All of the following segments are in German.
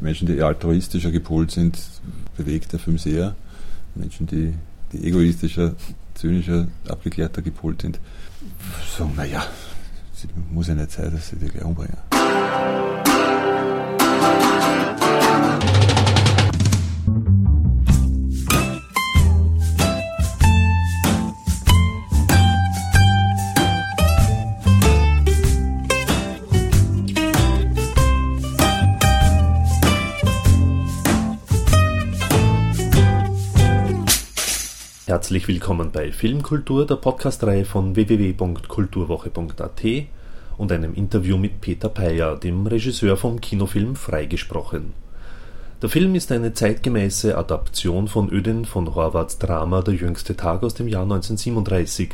Menschen, die altruistischer gepolt sind, bewegt der Film sehr. Menschen, die, die egoistischer, zynischer, abgeklärter gepolt sind, sagen, naja, muss ja nicht sein, dass sie die gleich umbringen. Herzlich willkommen bei Filmkultur, der Podcastreihe von www.kulturwoche.at und einem Interview mit Peter Peyer, dem Regisseur vom Kinofilm Freigesprochen. Der Film ist eine zeitgemäße Adaption von Ödin von Horvaths Drama Der jüngste Tag aus dem Jahr 1937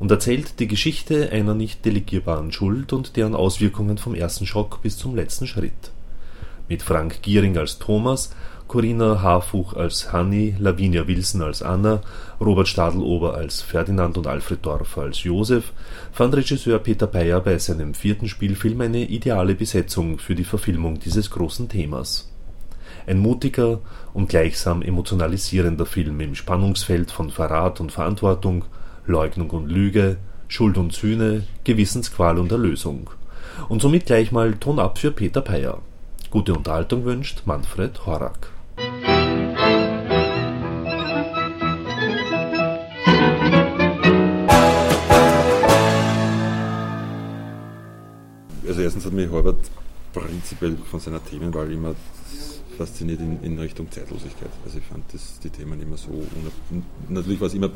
und erzählt die Geschichte einer nicht delegierbaren Schuld und deren Auswirkungen vom ersten Schock bis zum letzten Schritt. Mit Frank Giering als Thomas Corinna Harfuch als Hanni, Lavinia Wilson als Anna, Robert Stadelober als Ferdinand und Alfred Dorfer als Josef fand Regisseur Peter Peyer bei seinem vierten Spielfilm eine ideale Besetzung für die Verfilmung dieses großen Themas. Ein mutiger und gleichsam emotionalisierender Film im Spannungsfeld von Verrat und Verantwortung, Leugnung und Lüge, Schuld und Sühne, Gewissensqual und Erlösung. Und somit gleich mal Ton ab für Peter Peyer. Gute Unterhaltung wünscht Manfred Horak. Also erstens hat mich Horvath prinzipiell von seiner Themenwahl immer fasziniert in, in, Richtung Zeitlosigkeit. Also ich fand das, die Themen immer so, natürlich war es immer,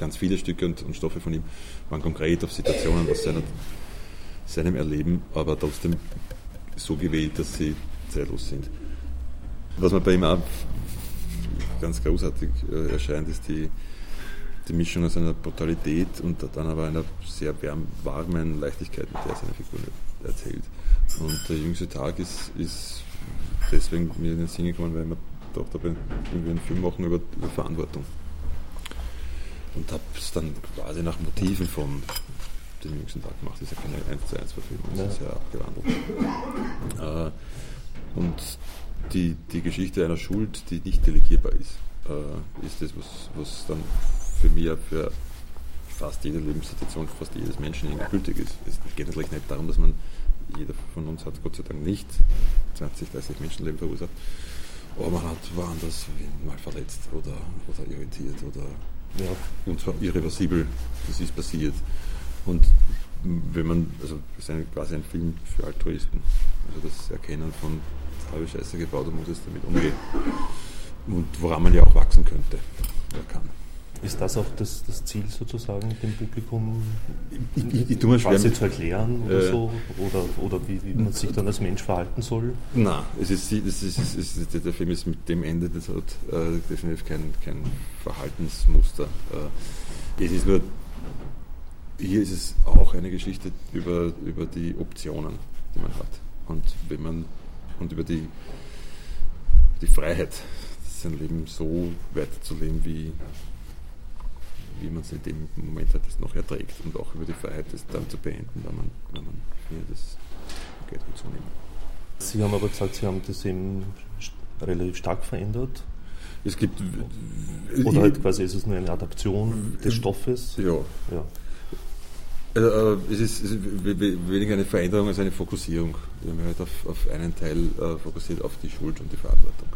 ganz viele Stücke und, und, Stoffe von ihm waren konkret auf Situationen aus seiner, seinem Erleben, aber trotzdem so gewählt, dass sie zeitlos sind. Was mir bei ihm auch ganz großartig äh, erscheint, ist die, die Mischung aus einer Brutalität und dann aber einer sehr warmen Leichtigkeit, mit der er seine Figur erzählt. Und der jüngste Tag ist, ist deswegen mir in den Sinn gekommen, weil wir doch dabei irgendwie einen Film machen über, über Verantwortung. Und habe es dann quasi nach Motiven von dem jüngsten Tag gemacht. Das ist ja keine 1 zu 1 Verfilmung, das ja. ist ja abgewandelt. Äh, und die, die Geschichte einer Schuld, die nicht delegierbar ist, äh, ist das, was, was dann für mich für fast jede Lebenssituation, fast jedes Menschen gültig ist. Es geht natürlich nicht darum, dass man, jeder von uns hat Gott sei Dank nicht 20, 30 Menschenleben verursacht, aber man hat woanders mal verletzt oder, oder irritiert oder ja. und zwar irreversibel, das ist passiert. Und wenn man, also das ist quasi ein Film für Altruisten, also das Erkennen von habe ich Scheiße gebaut und muss jetzt damit umgehen. Und woran man ja auch wachsen könnte oder kann. Ist das auch das, das Ziel sozusagen, dem Publikum ich, ich, ich quasi zu erklären oder äh, so? Oder, oder wie, wie, man sich dann als Mensch verhalten soll? Nein, es ist, es ist, es ist, der Film ist mit dem Ende, das hat äh, definitiv kein, kein Verhaltensmuster. Äh, es ist nur, hier ist es auch eine Geschichte über, über die Optionen, die man hat. Und wenn man und über die, die Freiheit, sein Leben so weiterzuleben, wie, wie man es in dem Moment halt noch erträgt und auch über die Freiheit, das dann zu beenden, wenn man, wenn man findet, das geht gut so nehmen. Sie haben aber gesagt, Sie haben das eben relativ stark verändert. Es gibt. Oder halt quasi ist es nur eine Adaption des Stoffes? Ja. ja. Also, äh, es, ist, es, ist, weniger eine Veränderung als eine Fokussierung. Wir haben halt auf, auf einen Teil äh, fokussiert, auf die Schuld und die Verantwortung.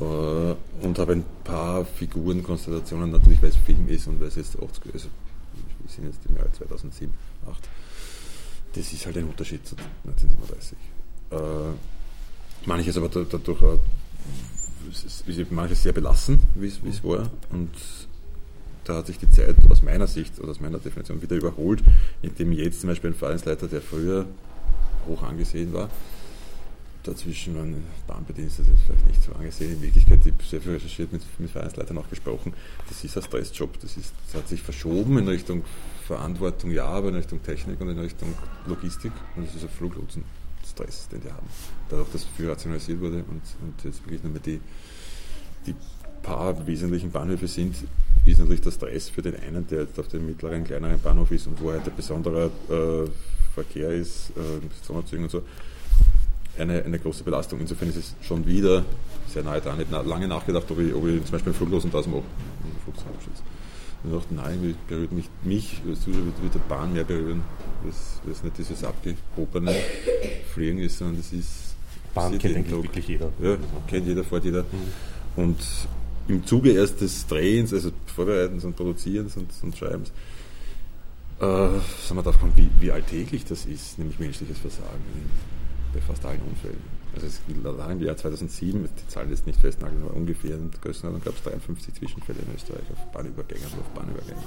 Äh, und habe ein paar Figurenkonstellationen, natürlich weil es Film ist und weil es jetzt 80, also wir sind jetzt im Jahr 2007, 2008. Das ist halt ein Unterschied zu 1937. Äh, manches aber dadurch manches sehr belassen, wie es war. Und da hat sich die Zeit aus meiner Sicht oder aus meiner Definition wieder überholt, indem jetzt zum Beispiel ein Vereinsleiter, der früher hoch angesehen war, dazwischen waren Bahnbedienstete vielleicht nicht so angesehen. In Wirklichkeit, ich habe sehr viel recherchiert, mit, mit Vereinsleitern auch gesprochen. Das ist ein Stressjob. Das, ist, das hat sich verschoben in Richtung Verantwortung, ja, aber in Richtung Technik und in Richtung Logistik. Und das ist ein Fluglotsen-Stress, den die haben. Dadurch, dass viel rationalisiert wurde und, und jetzt wirklich nur mehr die, die paar wesentlichen Bahnhöfe sind, ist natürlich der Stress für den einen, der jetzt auf dem mittleren, kleineren Bahnhof ist und wo halt ein besonderer äh, Verkehr ist, äh, Sonderzügen und so, eine, eine große Belastung. Insofern ist es schon wieder sehr nahe dran. Ich habe lange nachgedacht, ob ich, ob ich zum Beispiel einen Fluglosen das mache. Und dachte, nein, wie berührt mich, mich als Zuschauer wird, der Bahn mehr berühren, weil es nicht dieses abgehobene Fliegen ist, sondern das ist. Bahn kennt eigentlich wirklich jeder. Ja, kennt jeder, fährt jeder. Mhm. Und im Zuge erst des Drehens, also Vorbereitens und Produzierens und, und Schreibens, äh, sind wir darauf gekommen, wie, wie alltäglich das ist, nämlich menschliches Versagen bei fast allen Unfällen. Also es allein im Jahr 2007, die Zahlen jetzt nicht festnageln, aber ungefähr in Größenordnung gab es 53 Zwischenfälle in Österreich auf Bahnübergängen und auf Bahnübergängen.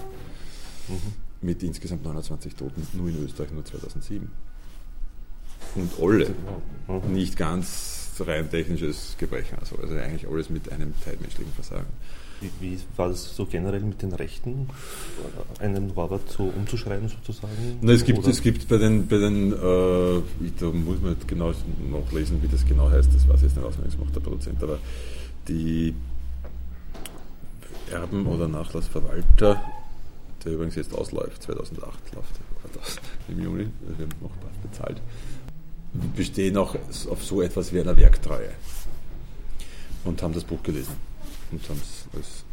Mhm. Mit insgesamt 29 Toten, nur in Österreich, nur 2007. Und alle nicht ganz rein technisches Gebrechen, also, also eigentlich alles mit einem teilmenschlichen Versagen. Wie, war das so generell mit den Rechten, einen Robert so umzuschreiben sozusagen? Na, es, gibt, es gibt bei den, bei den äh, da muss man nicht genau nachlesen, wie das genau heißt, das weiß ich jetzt nicht auswendig, das macht der Produzent, aber die Erben- oder Nachlassverwalter, der übrigens jetzt ausläuft, 2008 läuft das im Juni, wir haben noch bezahlt, bestehen auch auf so etwas wie einer Werktreue und haben das Buch gelesen und haben es als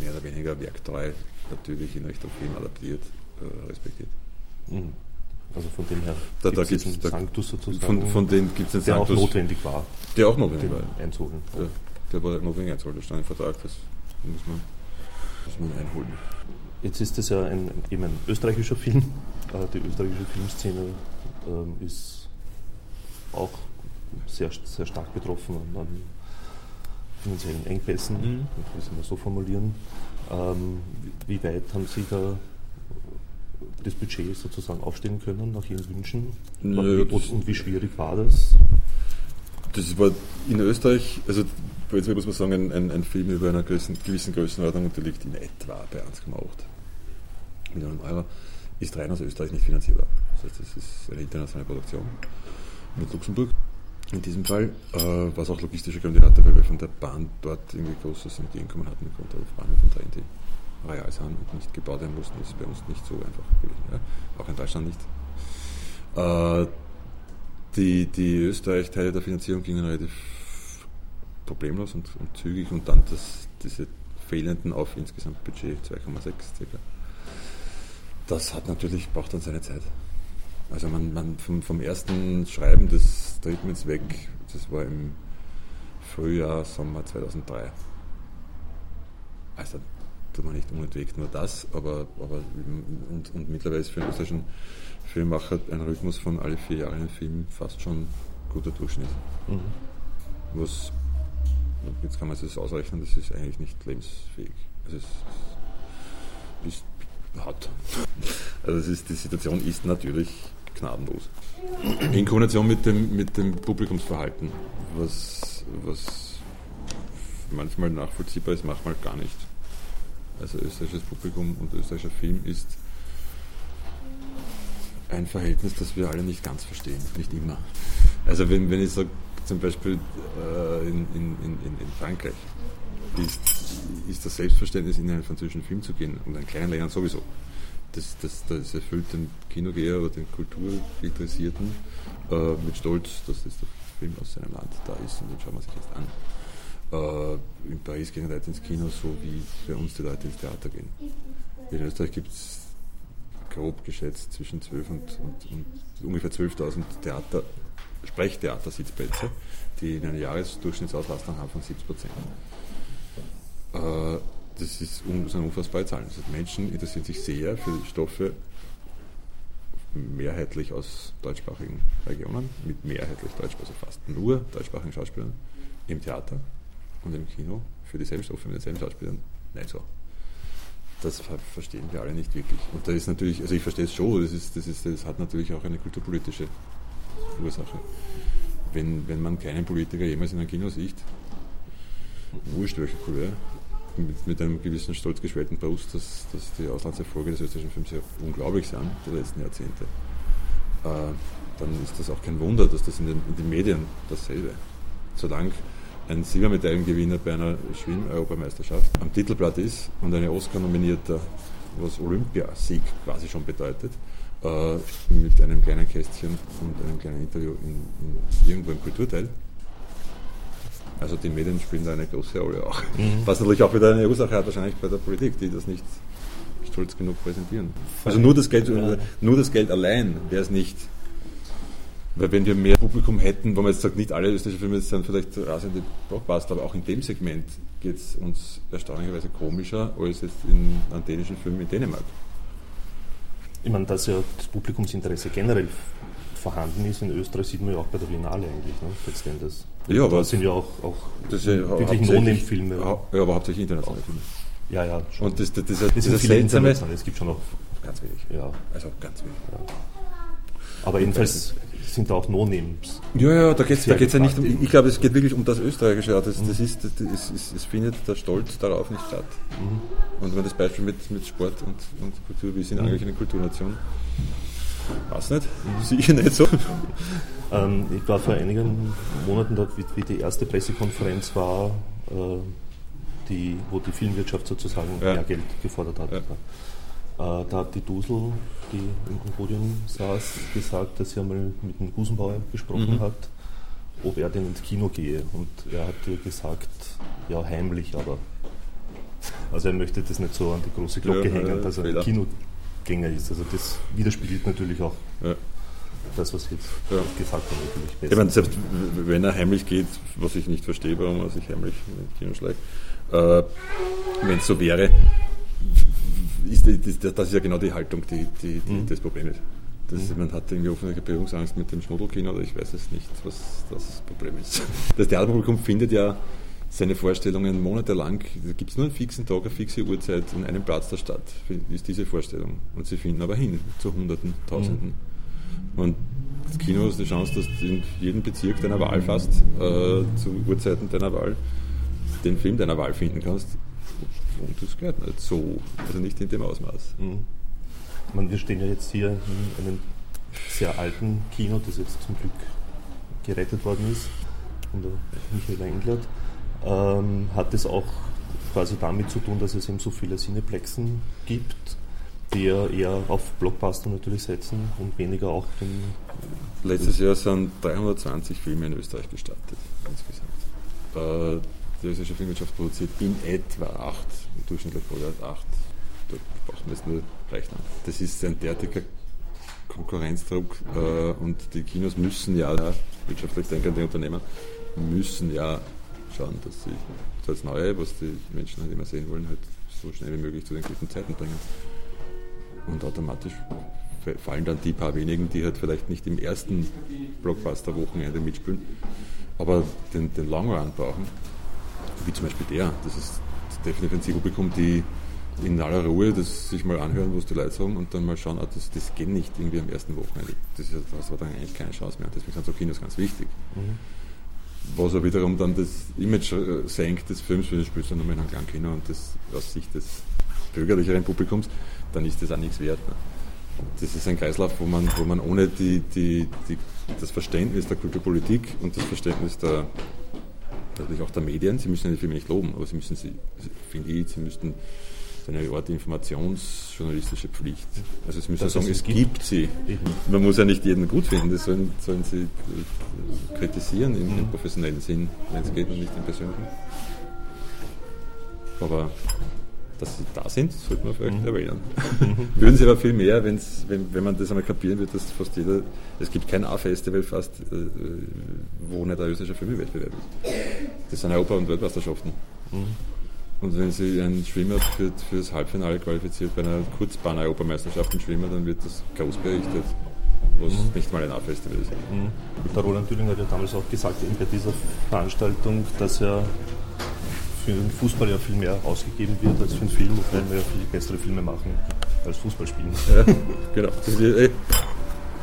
mehr oder weniger werktreu natürlich in Richtung Film adaptiert, äh, respektiert. Mhm. Also von dem her da, da gibt es Sanctus sozusagen, von, von dem gibt's einen der Sanctus, auch notwendig war. Der auch notwendig war. Einzuholen. Ja, der war notwendig einzuholen, da stand im Vertrag, das muss man, muss man einholen. Jetzt ist das ja ein, eben ein österreichischer Film. Äh, die österreichische Filmszene ähm, ist auch sehr, sehr stark betroffen an finanziellen Engpässen, mhm. ich will es so formulieren. Ähm, wie weit haben Sie da das Budget sozusagen aufstellen können nach Ihren Wünschen? Nö, und, und, wie schwierig war das? Das war in Österreich, also prinzipiell muss man sagen, ein, ein, ein Film über einer gewissen, gewissen Größenordnung der liegt in etwa bei 1,8 Millionen Euro, ist rein aus Österreich nicht finanzierbar. Das heißt, das ist eine internationale Produktion mit Luxemburg in diesem Fall, äh, was auch logistische Gründe hatte, weil wir von der Bahn dort irgendwie großes Entgegenkommen hatten, aufgrund der Bahnhöfe drehen, die real sind und nicht gebaut werden mussten. Das ist bei uns nicht so einfach gewesen. Ja? Auch in Deutschland nicht. Äh, die, die Österreich-Teile der Finanzierung gingen relativ problemlos und, und zügig und dann das, diese fehlenden auf insgesamt Budget 2,6 circa. Das hat natürlich, braucht dann seine Zeit. Also man, man vom, vom, ersten Schreiben des Treatments weg, das war im Frühjahr, Sommer 2003. Also tut man nicht unentwegt nur das, aber, aber und, und mittlerweile ist für einen österreichischen Filmmacher ein Rhythmus von alle vier Jahre einen Film fast schon guter Durchschnitt. Mhm. Was, jetzt kann man es ausrechnen, das ist eigentlich nicht lebensfähig. Also es ist hat. Also ist, die Situation ist natürlich gnadenlos. In Kombination mit dem, mit dem Publikumsverhalten, was, was manchmal nachvollziehbar ist, manchmal gar nicht. Also österreichisches Publikum und österreichischer Film ist ein Verhältnis, das wir alle nicht ganz verstehen, nicht immer. Also wenn, wenn ich sage, zum Beispiel äh, in, in, in, in Frankreich, ist, ist das Selbstverständnis, in einen französischen Film zu gehen und in kleinen Ländern sowieso das, das, das erfüllt den Kinogeher oder den Kulturinteressierten äh, mit Stolz, dass das der Film aus seinem Land da ist und den schauen wir sich jetzt an. Äh, in Paris gehen Leute ins Kino, so wie bei uns die Leute ins Theater gehen. In Österreich gibt es grob geschätzt zwischen 12 und, und, und ungefähr 12.000 Theater, Sprechtheater-Sitzplätze, die in einer Jahresdurchschnittsauslastung haben von 70 Prozent. Äh, das ist sind unfassbare Zahlen. Heißt, Menschen interessieren sich sehr für Stoffe, mehrheitlich aus deutschsprachigen Regionen, mit mehrheitlich deutsch, also fast nur deutschsprachigen Schauspielern im Theater und im Kino für dieselben Stoffe mit denselben Schauspielern nicht so. Das verstehen wir alle nicht wirklich. Und da ist natürlich, also ich verstehe es schon, das, ist, das, ist, das hat natürlich auch eine kulturpolitische Ursache. Wenn, wenn man keinen Politiker jemals in einem Kino sieht, wurscht welche Couleur, mit, mit einem gewissen stolz geschwellten Brust, dass, dass die Auslandserfolge des österreichischen Films ja unglaublich sind, der letzten Jahrzehnte. Äh, dann ist das auch kein Wunder, dass das in den, in den Medien dasselbe. Solange ein Silbermedaillengewinner bei einer Schwimm-Europameisterschaft am Titelblatt ist und eine Oscar-nominierter, was Olympiasieg quasi schon bedeutet, äh, mit einem kleinen Kästchen und einem kleinen Interview in, in irgendwo im Kulturteil. Also die Medien spielen da eine große Rolle auch. Mhm. Was natürlich auch wieder eine Ursache hat, wahrscheinlich bei der Politik, die das nicht stolz genug präsentieren. Also nur das Geld, ja. nur das Geld allein wäre es nicht. Weil wenn wir mehr Publikum hätten, wo man jetzt sagt, nicht alle österreichischen Filme sind vielleicht rasende Blockbuster, aber auch in dem Segment geht es uns erstaunlicherweise komischer als jetzt in einem dänischen Film in Dänemark. Ich meine, dass ja das Publikumsinteresse generell vorhanden ist in Österreich, sieht man ja auch bei der Biennale eigentlich, ne, letztendlich. Ja, aber das sind ja auch, auch das ja wirklich No-Name-Filme. Ja, aber hauptsächlich internationale Filme. Ja, ja, schon. Und das, das, das, das, das viele internationale, es gibt schon noch ganz wenig. Ja. Also ganz wenig. Ja. Aber jedenfalls sind da auch No-Names. Ja, ja, da geht es da geht's ja nicht um, ich glaube, es geht wirklich um das Österreichische. Das, das ist, das, es, es findet der Stolz darauf nicht statt. Mhm. Und wenn man das Beispiel mit, mit Sport und, und Kultur, wir sind mhm. eigentlich eine Kulturnation, weiß nicht, sicher nicht so. Ähm, ich war vor einigen Monaten dort, wie, wie die erste Pressekonferenz war, äh, die, wo die Filmwirtschaft sozusagen ja. mehr Geld gefordert hat. Ja. Äh, da hat die Dusel, die im Podium saß, gesagt, dass sie einmal mit dem Gusenbauer gesprochen mhm. hat, ob er denn ins Kino gehe. Und er hat ihr gesagt, ja, heimlich, aber. Also er möchte das nicht so an die große Glocke ja, hängen, dass er ein Kinogänger ist. Also das widerspiegelt natürlich auch das, was jetzt ja. natürlich besser. Ich meine, selbst wenn er heimlich geht, was ich nicht verstehe, warum er sich heimlich ins Kino schlägt, äh, wenn es so wäre, ist, das, das ist ja genau die Haltung, die, die, die mhm. das Problem ist. Das, mhm. Man hat irgendwie offene Berührungsangst mit dem Schmuddelkino oder ich weiß es nicht, was das Problem ist. Das Theaterpublikum findet ja seine Vorstellungen monatelang, da gibt es nur einen fixen Tag, eine fixe Uhrzeit in einem Platz der Stadt, ist diese Vorstellung. Und sie finden aber hin zu Hunderten, Tausenden. Mhm. Und das Kino hat die Chance, dass in jedem Bezirk deiner Wahl fast äh, zu Uhrzeiten deiner Wahl den Film deiner Wahl finden kannst. Und das gehört nicht so, also nicht in dem Ausmaß. Mhm. Meine, wir stehen ja jetzt hier in einem sehr alten Kino, das jetzt zum Glück gerettet worden ist, von der Michael Englert. Ähm, hat es auch quasi damit zu tun, dass es eben so viele Cineplexen gibt, die ja eher auf Blockbuster natürlich setzen und weniger auch den. Letztes Jahr sind 320 Filme in Österreich gestartet, insgesamt. Äh, die österreichische Filmwirtschaft produziert in etwa acht, durchschnittlich pro Jahr acht. Da braucht man jetzt nur rechnen. Das ist ein derartiger Konkurrenzdruck äh, und die Kinos müssen ja, wirtschaftlich denkende Unternehmen, müssen ja schauen, dass sie das Neue, was die Menschen halt immer sehen wollen, halt so schnell wie möglich zu den guten Zeiten bringen. Und automatisch fallen dann die paar wenigen, die halt vielleicht nicht im ersten Blockbuster-Wochenende mitspielen, aber den, den Long Run brauchen wie zum Beispiel der. Das ist definitiv ein Zielpublikum, die in aller Ruhe das sich mal anhören, was die Leute sagen und dann mal schauen, ah, das, das geht nicht irgendwie am ersten Wochenende. Das, ist, das war dann eigentlich keine Chance mehr. Deswegen sind so Kinos ganz wichtig. Mhm. Was auch wiederum dann das Image äh, senkt des Films, wenn du spielst dann nochmal in einem kleinen Kino und das aus Sicht des bürgerlicheren Publikums, dann ist das auch nichts wert. Ne? Das ist ein Kreislauf, wo man, wo man ohne die, die, die, das Verständnis der Kulturpolitik und das Verständnis der, natürlich auch der Medien. Sie müssen die Filme nicht loben, aber sie müssen sie, finde ich, sie müssten eine Art informationsjournalistische Pflicht. Also es müssen sagen, es gibt, gibt sie. Man muss ja nicht jeden gut finden, das sollen, sollen sie äh, kritisieren im, im professionellen Sinn, wenn es geht und nicht im persönlichen. Aber dass sie da sind, sollte man vielleicht mhm. erwähnen. Mhm. Würden sie aber viel mehr, wenn's, wenn, wenn man das einmal kapieren wird, dass fast jeder, es gibt kein A-Festival fast, äh, wo nicht ein österreichischer Filmwettbewerb ist. Das sind Europa- und Weltmeisterschaften. Mhm. Und wenn sie einen Schwimmer für, für das Halbfinale qualifiziert bei einer Kurzbahn-Europameisterschaft im Schwimmer, dann wird das groß berichtet was mhm. nicht mal ein A-Festival ist. Mhm. Der Roland Thüring hat ja damals auch gesagt, eben bei dieser Veranstaltung, dass er für den Fußball ja viel mehr ausgegeben wird als für den Film, obwohl wir ja viel bessere Filme machen als Fußball spielen. Ja, genau. Das ist,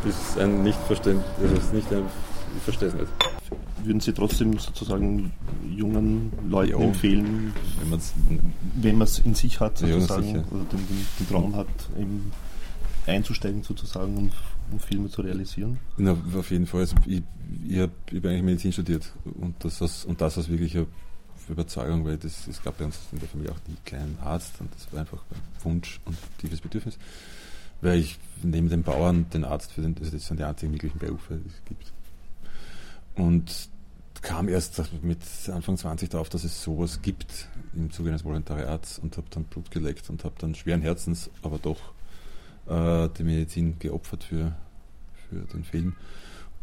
ist ein Nichtverständnis, das ist nicht ein, ich verstehe es nicht. Würden Sie trotzdem sozusagen jungen Leuten ja, empfehlen, wenn man es in sich hat, sozusagen, ja, oder den, den, den, Traum hat, eben einzusteigen sozusagen und, um Filme zu realisieren? Na, auf jeden Fall. Also ich, ich habe hab eigentlich Medizin studiert und das aus, und das aus wirklicher Überzeugung, weil das, es gab bei uns in der Familie auch nie keinen Arzt und das war einfach ein Wunsch und tiefes Bedürfnis. weil ich neben dem Bauern den Arzt für den, also das sind die einzigen wirklichen Berufe, die es gibt. Und kam erst mit Anfang 20 darauf, dass es sowas gibt im Zuge eines Volontariats und habe dann Blut geleckt und habe dann schweren Herzens, aber doch äh, die Medizin geopfert für, für den Film.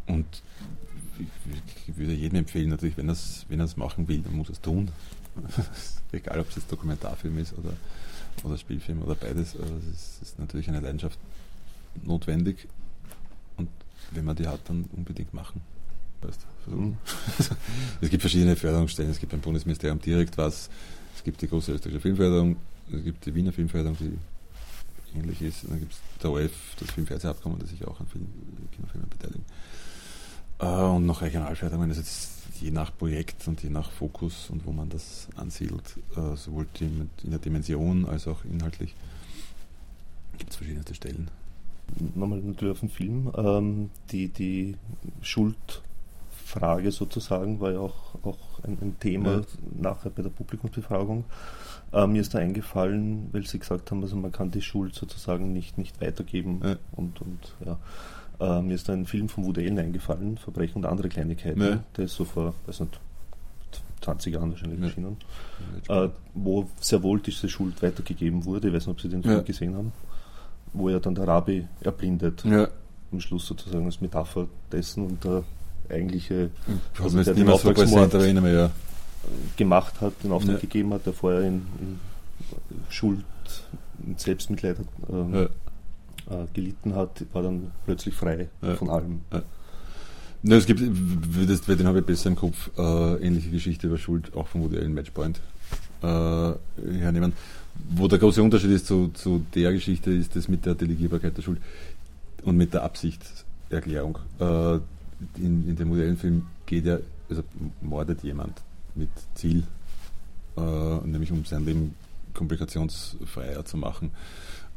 Und ich, ich würde jedem empfehlen, natürlich, wenn er es wenn machen will, dann muss er es tun. Egal, ob es jetzt Dokumentarfilm ist oder, oder Spielfilm oder beides. Es ist, ist natürlich eine Leidenschaft notwendig. Und wenn man die hat, dann unbedingt machen. Weißt, mhm. es gibt verschiedene Förderungsstellen. Es gibt beim Bundesministerium direkt was. Es gibt die große österreichische Filmförderung. Es gibt die Wiener Filmförderung, die ähnlich ist. Und dann gibt es der OF, das Filmfernsehabkommen, das sich auch an Film, Kinofilmen beteiligt. Äh, und noch Regionalförderungen. Das ist je nach Projekt und je nach Fokus und wo man das ansiedelt, äh, sowohl in der Dimension als auch inhaltlich, gibt es verschiedene Stellen. Nochmal natürlich auf den Film. Ähm, die, die Schuldfrage sozusagen war ja auch, auch ein, ein Thema ja. nachher bei der Publikumsbefragung. Äh, mir ist da eingefallen, weil Sie gesagt haben, also man kann die Schuld sozusagen nicht, nicht weitergeben ja. und, und ja. Äh, mir ist da ein Film von Woody Allen eingefallen, Verbrechen und andere Kleinigkeiten. Ja. Der ist so vor, weiß nicht, 20 Jahren wahrscheinlich erschienen. Äh, wo sehr wohl diese Schuld weitergegeben wurde. Ich weiß nicht, ob Sie den Film gesehen haben wo ja dann der Rabbi erblindet. Am Schluss sozusagen als Metapher dessen und der eigentliche, ich also der den Auftragsmord so erinnern, ja. gemacht hat, den Auftrag ja. gegeben hat, der vorher in, in Schuld, in Selbstmitleid äh, ja. äh, gelitten hat, war dann plötzlich frei von allem. Ne, es gibt, das, den habe ich besser im Kopf, äh, ähnliche Geschichte über Schuld, auch von Woody Allen Matchpoint äh, hernehmen. Wo der große Unterschied ist zu, zu der Geschichte, ist das mit der Delegierbarkeit der Schuld und mit der Absichtserklärung. Äh, in, in dem Modellenfilm geht er, also mordet jemand mit Ziel, äh, nämlich um sein Leben komplikationsfreier zu machen.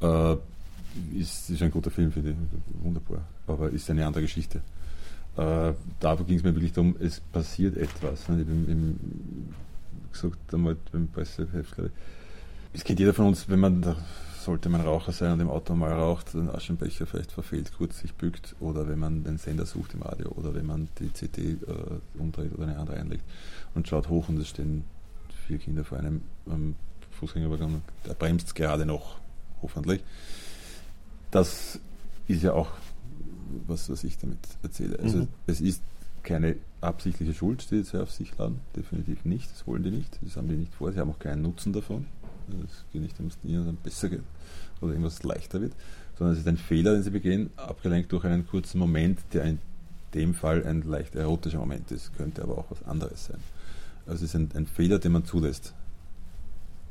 Äh, ist, ist ein guter Film, finde ich, wunderbar, aber ist eine andere Geschichte. Äh, da ging es mir wirklich darum, es passiert etwas. Ne? Ich habe gesagt einmal beim Presseheft, glaube ich, es kennt jeder von uns, wenn man, da sollte man Raucher sein und im Auto mal raucht, den Aschenbecher vielleicht verfehlt, kurz sich bückt, oder wenn man den Sender sucht im Radio, oder wenn man die CD äh, umdreht oder eine andere einlegt und schaut hoch und es stehen vier Kinder vor einem ähm, Fußgängerübergang, der bremst gerade noch, hoffentlich. Das ist ja auch was, was ich damit erzähle. Also mhm. es ist keine absichtliche Schuld, die sie auf sich laden, definitiv nicht, das wollen die nicht, das haben die nicht vor, sie haben auch keinen Nutzen davon. Es geht nicht dass ihnen dann besser geht oder irgendwas leichter wird, sondern es ist ein Fehler, den sie begehen, abgelenkt durch einen kurzen Moment, der in dem Fall ein leicht erotischer Moment ist, könnte aber auch was anderes sein. Also es ist ein, ein Fehler, den man zulässt.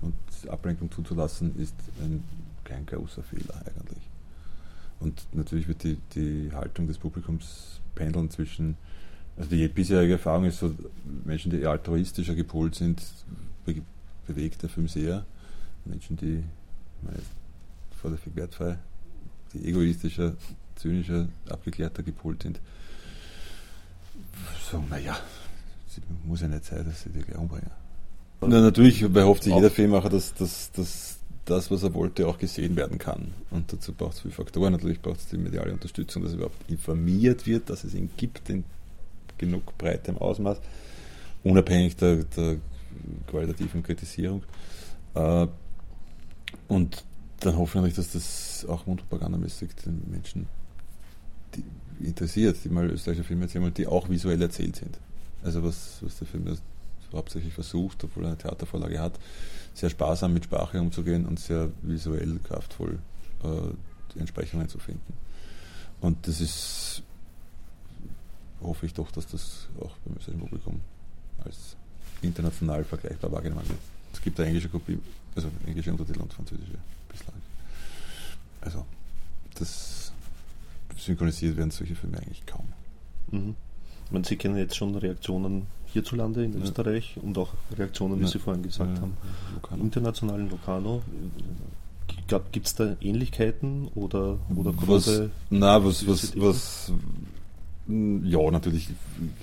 Und Ablenkung zuzulassen ist ein, kein großer Fehler eigentlich. Und natürlich wird die, die Haltung des Publikums pendeln zwischen, also die bisherige Erfahrung ist so, Menschen, die eher altruistischer gepolt sind, bewegt der Film sehr. Menschen, die vorläufig wertfrei, die egoistischer, zynischer, abgeklärter gepolt sind, sagen, naja, es muss ja nicht sein, dass sie die gleich umbringen. Na, natürlich behofft sich jeder Filmmacher, dass, dass, dass das, was er wollte, auch gesehen werden kann. Und dazu braucht es viele Faktoren. Natürlich braucht es die mediale Unterstützung, dass überhaupt informiert wird, dass es ihn gibt in genug breitem Ausmaß, unabhängig der, der qualitativen Kritisierung. Äh, und dann hoffen wir, dass das auch mundpropagandamäßig den Menschen interessiert, die mal österreichische Filme erzählen, die auch visuell erzählt sind. Also was, was der Film hauptsächlich versucht, obwohl er eine Theatervorlage hat, sehr sparsam mit Sprache umzugehen und sehr visuell kraftvoll äh, die Entsprechungen zu finden. Und das ist, hoffe ich doch, dass das auch beim österreichischen Publikum als international vergleichbar wahrgenommen wird. Es gibt eine englische Kopie, also englische Untertitel und französische bislang. Also, das synchronisiert werden solche Filme eigentlich kaum. Mhm. Man, Sie kennen jetzt schon Reaktionen hierzulande in ja. Österreich und auch Reaktionen, wie ja. Sie vorhin gesagt ja, haben, Locarno. internationalen Locarno. Gibt es da Ähnlichkeiten oder, oder große? Was, na, was, was, was, ja, natürlich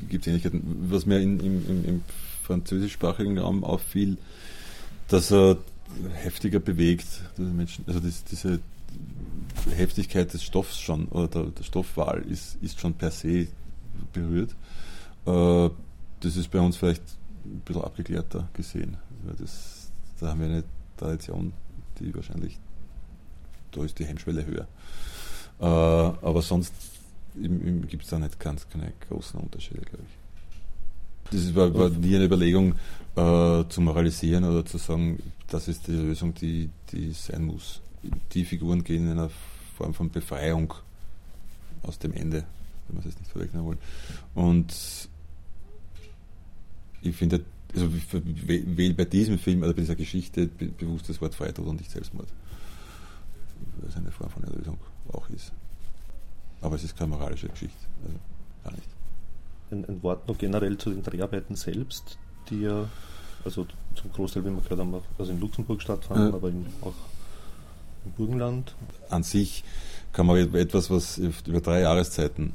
gibt es Ähnlichkeiten. Was mir in, im, im französischsprachigen Raum auffiel, dass er heftiger bewegt, Menschen, also das, diese Heftigkeit des Stoffs schon oder der, der Stoffwahl ist, ist schon per se berührt. Äh, das ist bei uns vielleicht ein bisschen abgeklärter gesehen. Das, da haben wir eine Tradition, die wahrscheinlich, da ist die Hemmschwelle höher. Äh, aber sonst gibt es da nicht ganz keine großen Unterschiede, glaube ich. Das war, war nie eine Überlegung äh, zu moralisieren oder zu sagen, das ist die Lösung, die, die sein muss. Die Figuren gehen in einer Form von Befreiung aus dem Ende, wenn man es jetzt nicht vorwegnehmen will. Und ich finde, also wähle bei diesem Film oder bei dieser Geschichte bewusst das Wort Freitod und nicht Selbstmord. Weil es eine Form von Erlösung auch ist. Aber es ist keine moralische Geschichte. Also gar nicht. Ein, ein, Wort noch generell zu den Dreharbeiten selbst, die ja, also zum Großteil, wie wir gehört haben, also in Luxemburg stattfanden, ja. aber in, auch im Burgenland. An sich kann man etwas, was über drei Jahreszeiten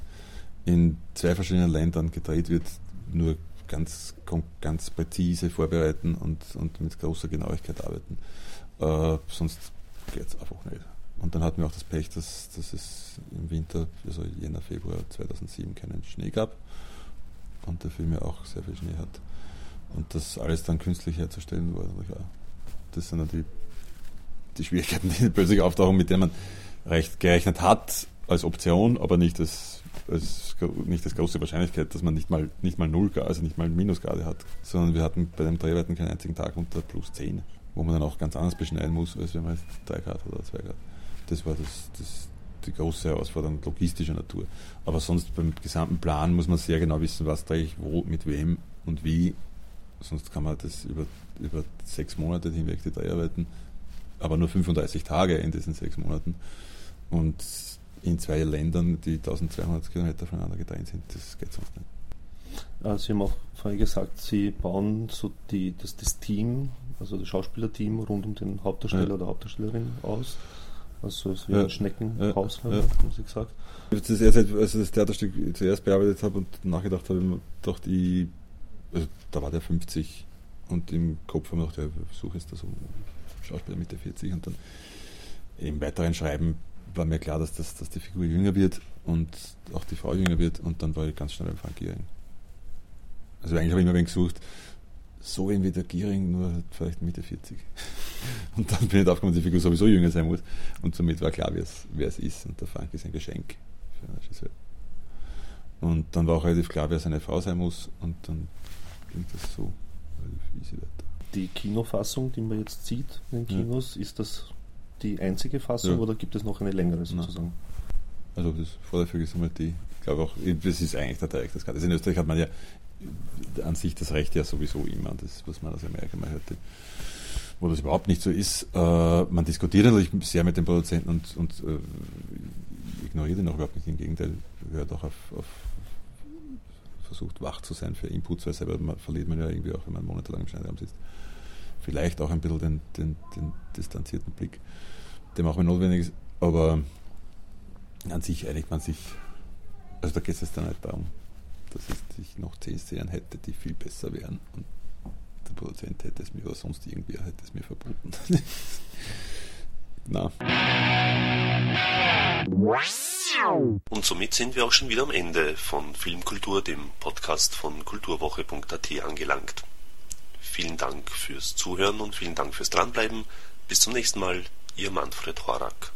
in zwei verschiedenen Ländern gedreht wird, nur ganz, ganz präzise vorbereiten und, und mit großer Genauigkeit arbeiten. Äh, sonst geht es einfach nicht. Und dann hatten wir auch das Pech, dass, dass es im Winter, also Jänner, Februar 2007, keinen Schnee gab und der Film ja auch sehr viel Schnee hat. Und das alles dann künstlich herzustellen war natürlich auch. Das sind dann die, Schwierigkeiten, die plötzlich auftauchen, mit denen man recht gerechnet hat als Option, aber nicht als, als nicht als große Wahrscheinlichkeit, dass man nicht mal nicht mal null also nicht mal Minusgrade hat, sondern wir hatten bei dem Dreharbeiten keinen einzigen Tag unter plus 10, wo man dann auch ganz anders beschneiden muss, als wenn man 3 Grad oder 2 Grad. Das war das, das, die große Herausforderung logistischer Natur. Aber sonst beim gesamten Plan muss man sehr genau wissen, was drehe ich wo, mit wem und wie. Sonst kann man das über, über sechs Monate hinweg die Dreharbeiten, aber nur 35 Tage in diesen sechs Monaten. Und in zwei Ländern, die 1200 Kilometer voneinander getrennt sind, das geht sonst nicht. Ah, Sie haben auch vorhin gesagt, Sie bauen so die, das, das Team, also das Schauspielerteam rund um den Hauptdarsteller ja. oder Hauptdarstellerin aus. Also es ist wie ja. ein Schneckenhaus, ja. ja. gesagt. Das erste, als ich das Theaterstück zuerst bearbeitet habe und nachgedacht habe, ich doch die, also da war der 50 und im Kopf haben wir gedacht, ja, versuche jetzt da so Schauspieler Mitte 40 und dann im weiteren Schreiben war mir klar, dass, das, dass die Figur jünger wird und auch die Frau jünger wird und dann war ich ganz schnell beim Frank. Also eigentlich habe ich immer wen gesucht, so wie der Giering, nur vielleicht Mitte 40. Und dann bin ich draufgekommen, dass die Figur sowieso jünger sein muss. Und somit war klar, wer es ist. Und der Frank ist ein Geschenk für einen Regisseur. Und dann war auch relativ klar, wer seine Frau sein muss. Und dann ging das so relativ easy weiter. Die Kinofassung, die man jetzt sieht in den Kinos, ja. ist das die einzige Fassung ja. oder gibt es noch eine längere sozusagen? Also das vorderführige ist einmal die, ich glaube auch, das ist eigentlich der Dreieck des Also in Österreich hat man ja an sich das Recht ja sowieso immer, das, was man aus Amerika mal hörte, wo das überhaupt nicht so ist. Äh, man diskutiert natürlich sehr mit den Produzenten und, und äh, ignoriert ihn auch überhaupt nicht. Im Gegenteil, hört auch auf, auf versucht wach zu sein für Inputs, weil selber man, verliert man ja irgendwie auch, wenn man monatelang im Schneiderraum sitzt. Vielleicht auch ein bisschen den, den, den distanzierten Blick, der auch notwendig ist, aber an sich einigt man sich, also da geht es dann nicht darum, dass ich noch zehn Szenen hätte, die viel besser wären. Und der Produzent hätte es mir oder sonst irgendwer hätte es mir verboten. Na. Und somit sind wir auch schon wieder am Ende von Filmkultur, dem Podcast von kulturwoche.at angelangt. Vielen Dank fürs Zuhören und vielen Dank fürs Dranbleiben. Bis zum nächsten Mal, Ihr Manfred Horak.